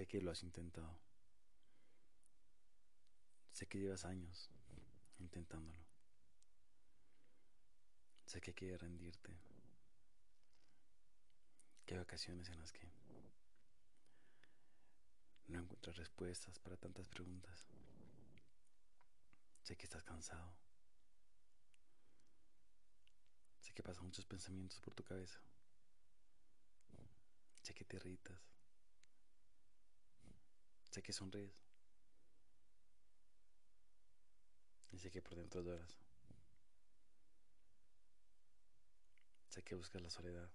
Sé que lo has intentado. Sé que llevas años intentándolo. Sé que quieres rendirte. Que hay ocasiones en las que no encuentras respuestas para tantas preguntas. Sé que estás cansado. Sé que pasan muchos pensamientos por tu cabeza. Sé que te irritas. Sé que sonríes. Y sé que por dentro lloras. Sé que buscas la soledad.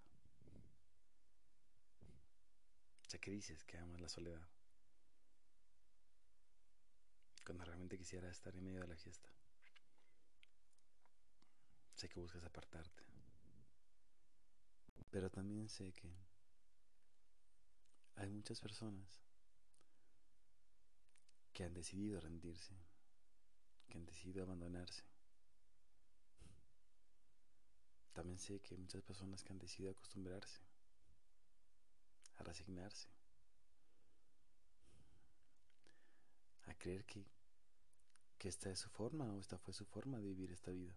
Sé que dices que amas la soledad. Cuando realmente quisiera estar en medio de la fiesta. Sé que buscas apartarte. Pero también sé que hay muchas personas que han decidido rendirse, que han decidido abandonarse. También sé que hay muchas personas que han decidido acostumbrarse, a resignarse, a creer que, que esta es su forma o esta fue su forma de vivir esta vida.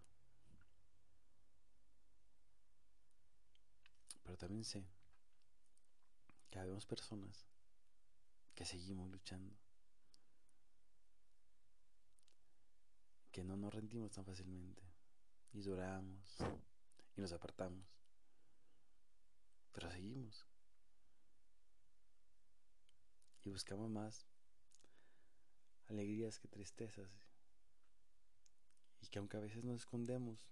Pero también sé que habemos personas que seguimos luchando, que no nos rendimos tan fácilmente. Y lloramos. Y nos apartamos, pero seguimos. Y buscamos más alegrías que tristezas. Y que aunque a veces nos escondemos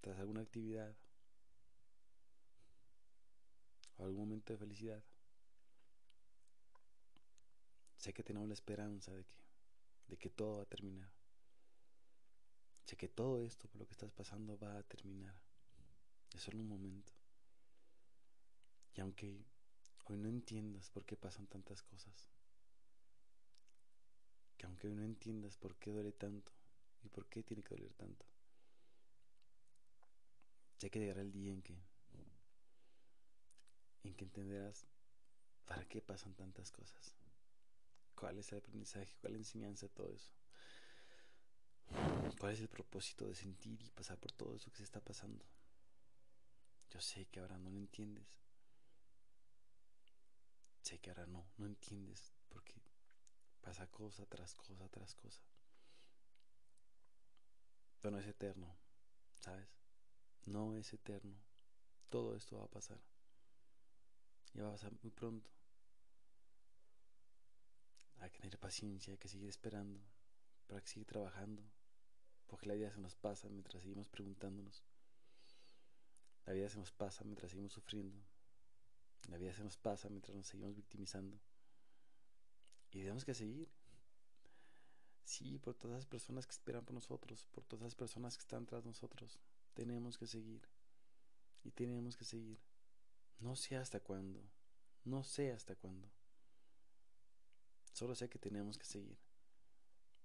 tras alguna actividad o algún momento de felicidad, sé que tenemos la esperanza de que, de que todo va a terminar. Sé que todo esto por lo que estás pasando va a terminar. Es solo un momento. Y aunque hoy no entiendas por qué pasan tantas cosas, que aunque hoy no entiendas por qué duele tanto y por qué tiene que doler tanto, sé que llegará el día en que en que entenderás para qué pasan tantas cosas. ¿Cuál es el aprendizaje? ¿Cuál es la enseñanza todo eso? ¿Cuál es el propósito de sentir y pasar por todo eso que se está pasando? Yo sé que ahora no lo entiendes. Sé que ahora no, no entiendes porque pasa cosa tras cosa tras cosa. Pero no es eterno, ¿sabes? No es eterno. Todo esto va a pasar. Ya va a pasar muy pronto. Hay que tener paciencia, hay que seguir esperando, hay que seguir trabajando, porque la vida se nos pasa mientras seguimos preguntándonos. La vida se nos pasa mientras seguimos sufriendo. La vida se nos pasa mientras nos seguimos victimizando. Y tenemos que seguir. Sí, por todas las personas que esperan por nosotros, por todas las personas que están tras nosotros. Tenemos que seguir. Y tenemos que seguir. No sé hasta cuándo. No sé hasta cuándo. Solo sé que tenemos que seguir.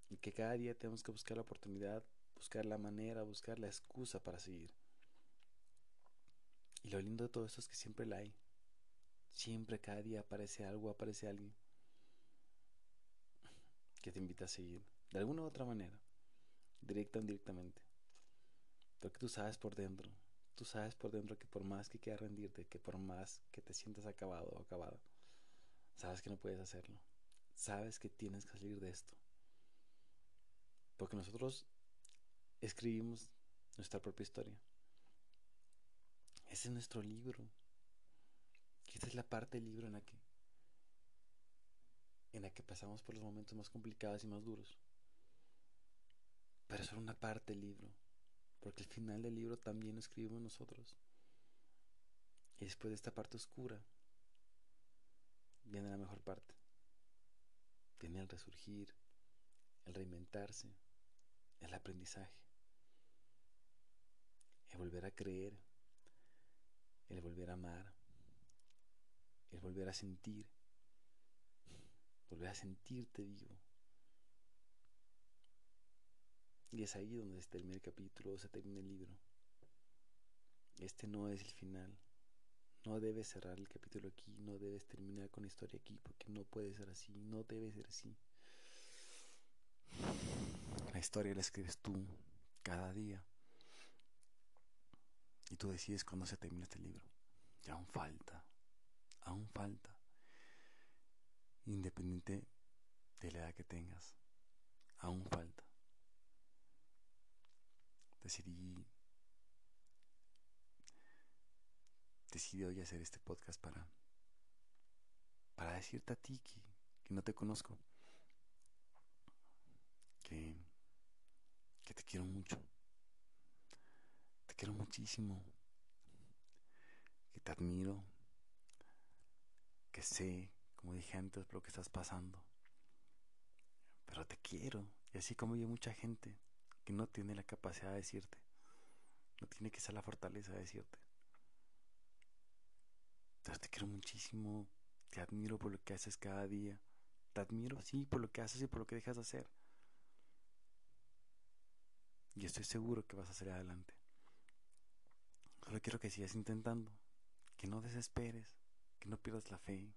Y que cada día tenemos que buscar la oportunidad, buscar la manera, buscar la excusa para seguir. Y lo lindo de todo esto es que siempre la hay. Siempre cada día aparece algo, aparece alguien que te invita a seguir. De alguna u otra manera. Directa o indirectamente. Porque tú sabes por dentro. Tú sabes por dentro que por más que quieras rendirte, que por más que te sientas acabado o acabado, sabes que no puedes hacerlo. Sabes que tienes que salir de esto. Porque nosotros escribimos nuestra propia historia. Ese es nuestro libro. Esta es la parte del libro en la que en la que pasamos por los momentos más complicados y más duros. Pero es solo una parte del libro, porque el final del libro también lo escribimos nosotros. Y después de esta parte oscura, viene la mejor parte. Viene el resurgir, el reinventarse, el aprendizaje, el volver a creer, el volver a amar, el volver a sentir, volver a sentirte vivo. Y es ahí donde se termina el capítulo, se termina el libro. Este no es el final, No debes cerrar el capítulo aquí, no debes terminar con la historia aquí, porque no puede ser así, no debe ser así. La historia la escribes tú cada día. Y tú decides cuándo se termina este libro. Y aún falta, aún falta. Independiente de la edad que tengas, aún falta. Decidí decidí hoy hacer este podcast para para decirte a ti que, no te conozco que que te quiero mucho te quiero muchísimo que te admiro que sé como dije antes lo que estás pasando pero te quiero. Y así como yo mucha gente que no tiene la capacidad de decirte no tiene que ser la fortaleza de decirte te quiero muchísimo, te admiro por lo que haces cada día. Te admiro, sí, por lo que haces y por lo que dejas de hacer. Y estoy seguro que vas a salir adelante. Solo quiero que sigas intentando, que no desesperes, que no pierdas la fe.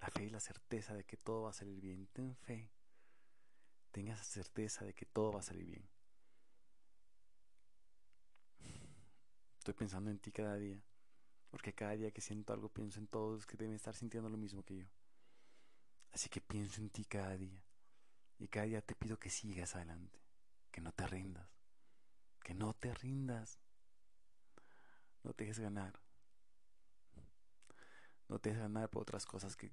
La fe y la certeza de que todo va a salir bien. Ten fe. Tengas certeza de que todo va a salir bien. Estoy pensando en ti cada día. Porque cada día que siento algo pienso en todos que deben estar sintiendo lo mismo que yo. Así que pienso en ti cada día. Y cada día te pido que sigas adelante. Que no te rindas. Que no te rindas. No te dejes ganar. No te dejes ganar por otras cosas que,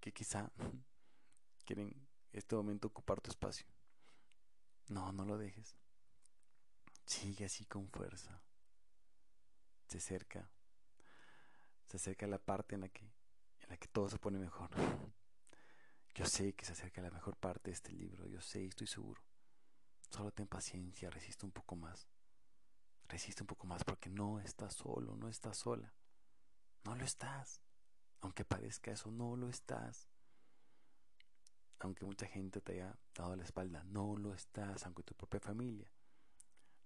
que quizá quieren en este momento ocupar tu espacio. No, no lo dejes. Sigue así con fuerza. Se acerca se acerca la parte en la que, en la que todo se pone mejor. Yo sé que se acerca la mejor parte de este libro, yo sé y estoy seguro. Solo ten paciencia, resiste un poco más. Resiste un poco más porque no estás solo, no estás sola. No lo estás. Aunque parezca eso, no lo estás. Aunque mucha gente te haya dado la espalda, no lo estás. Aunque tu propia familia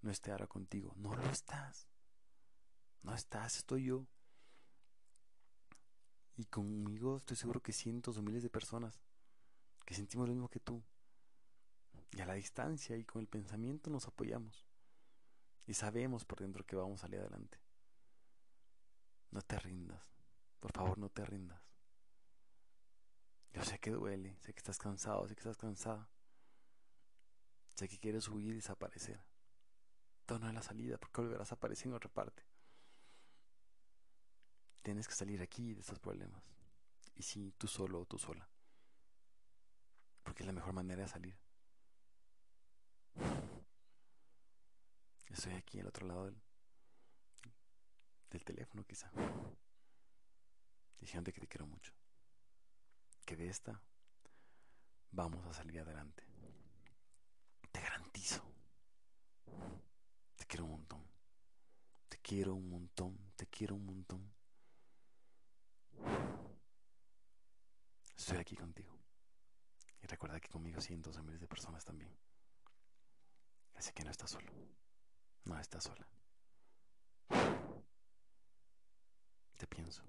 no esté ahora contigo, no lo estás. No estás, estoy yo. Y conmigo estoy seguro que cientos o miles de personas que sentimos lo mismo que tú. Y a la distancia y con el pensamiento nos apoyamos. Y sabemos por dentro que vamos a salir adelante. No te rindas. Por favor, no te rindas. Yo sé que duele, sé que estás cansado, sé que estás cansada. Sé que quieres huir y desaparecer. Esto no es la salida porque volverás a aparecer en otra parte. Tienes que salir aquí de estos problemas. Y sí, tú solo o tú sola. Porque es la mejor manera de salir. Estoy aquí al otro lado del, del teléfono quizá. Diciéndote que te quiero mucho. Que de esta vamos a salir adelante. Te garantizo. Te quiero un montón. Te quiero un montón. Te quiero un montón. Estoy aquí contigo. Y recuerda que conmigo cientos de miles de personas también. Así que no estás solo. No estás sola. Te pienso.